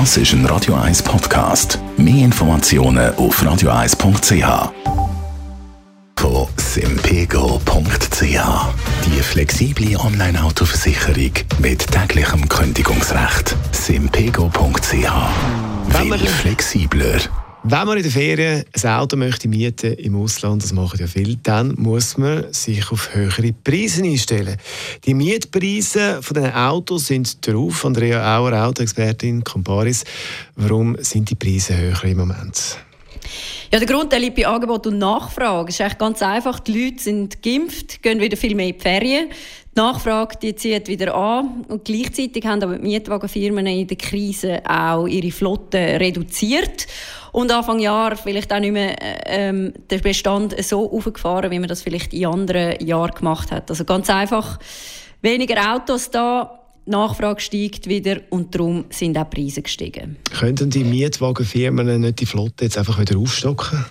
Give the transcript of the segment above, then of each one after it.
Das ist ein Radio 1 Podcast. Mehr Informationen auf radio1.ch. Von simpego.ch. Die flexible Online-Autoversicherung mit täglichem Kündigungsrecht. simpego.ch. Will flexibler. Wenn man in der Ferien ein Auto möchte mieten im Ausland, das machen ja viele, dann muss man sich auf höhere Preise einstellen. Die Mietpreise von den Autos sind drauf. Andrea Auer, Autoexpertin, Comparis. Warum sind die Preise höher im Moment? Ja, der Grund der liegt bei Angebot und Nachfrage. Es ist eigentlich ganz einfach. Die Leute sind geimpft, gehen wieder viel mehr in die Ferien. Die Nachfrage die zieht wieder an. Und gleichzeitig haben aber die Mietwagenfirmen in der Krise auch ihre Flotte reduziert. Und Anfang Jahr vielleicht auch nicht mehr ähm, der Bestand so aufgefahren, wie man das vielleicht in anderen Jahren gemacht hat. Also ganz einfach weniger Autos da, Nachfrage steigt wieder und darum sind auch Preise gestiegen. Könnten die Mietwagenfirmen nicht die Flotte jetzt einfach wieder aufstocken?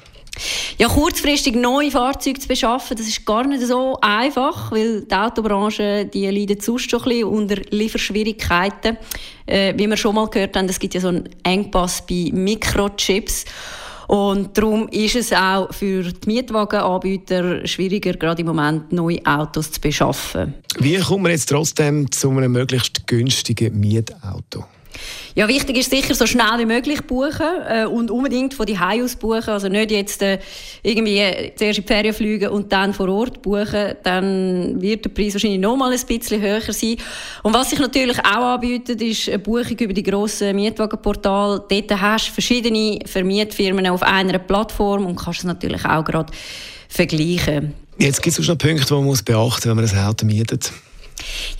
Ja, kurzfristig neue Fahrzeuge zu beschaffen, das ist gar nicht so einfach, weil die Autobranche die leidet sonst schon ein bisschen unter Lieferschwierigkeiten. Äh, wie wir schon mal gehört haben, es gibt ja so einen Engpass bei Mikrochips. Und darum ist es auch für die Mietwagenanbieter schwieriger, gerade im Moment neue Autos zu beschaffen. Wie kommt man jetzt trotzdem zu einem möglichst günstigen Mietauto? Ja, wichtig ist sicher, so schnell wie möglich buchen äh, und unbedingt von die aus buchen. Also nicht jetzt äh, irgendwie zuerst in die Ferien fliegen und dann vor Ort buchen. Dann wird der Preis wahrscheinlich noch mal ein bisschen höher sein. Und was sich natürlich auch anbietet, ist eine Buchung über die grossen Mietwagenportale. Dort hast du verschiedene Vermietfirmen auf einer Plattform und kannst es natürlich auch gerade vergleichen. Jetzt gibt es noch Punkte, die man beachten muss, wenn man ein Auto mietet.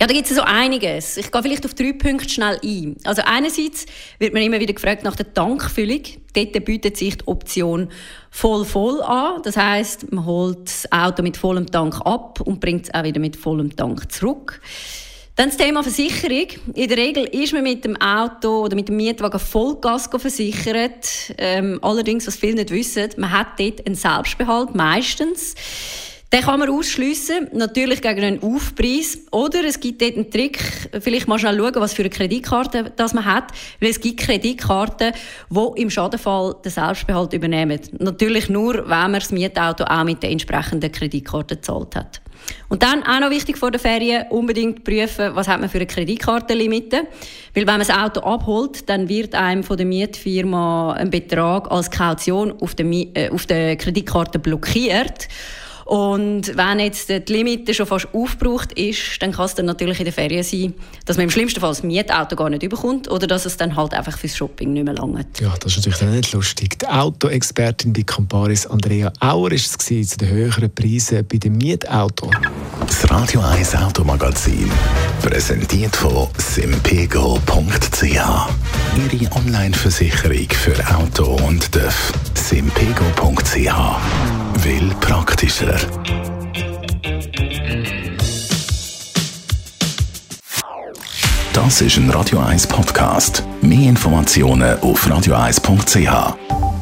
Ja, da gibt es so einiges. Ich gehe vielleicht auf drei Punkte schnell ein. Also einerseits wird man immer wieder gefragt nach der Tankfüllung. Dort bietet sich die Option voll voll an. Das heißt, man holt das Auto mit vollem Tank ab und bringt es auch wieder mit vollem Tank zurück. Dann das Thema Versicherung. In der Regel ist man mit dem Auto oder mit dem Mietwagen Vollgas versichert. Ähm, allerdings, was viele nicht wissen, man hat dort einen Selbstbehalt, meistens. Den kann man ausschliessen, natürlich gegen einen Aufpreis. Oder es gibt dort einen Trick, vielleicht mal schnell schauen, was für eine Kreditkarte das man hat. Weil es gibt Kreditkarten, die im Schadenfall den Selbstbehalt übernehmen. Natürlich nur, wenn man das Mietauto auch mit der entsprechenden Kreditkarte gezahlt hat. Und dann auch noch wichtig vor der Ferien, unbedingt prüfen, was hat man für eine Kreditkartenlimite. Weil wenn man das Auto abholt, dann wird einem von der Mietfirma ein Betrag als Kaution auf der, äh, auf der Kreditkarte blockiert. Und wenn jetzt die Limite schon fast aufgebraucht ist, dann kann es dann natürlich in der Ferien sein, dass man im schlimmsten Fall das Mietauto gar nicht überkommt oder dass es dann halt einfach fürs Shopping nicht mehr langt. Ja, das ist natürlich dann nicht lustig. Die Autoexpertin bei Comparis Andrea Auer ist es gewesen, zu den höheren Preisen bei dem Mietauto. Das Radio 1 Automagazin, präsentiert von simpego.ch. Ihre Online-Versicherung für Auto und TÜV. simpego.ch will praktischer. Das ist ein Radio 1 Podcast. Mehr Informationen auf radio1.ch.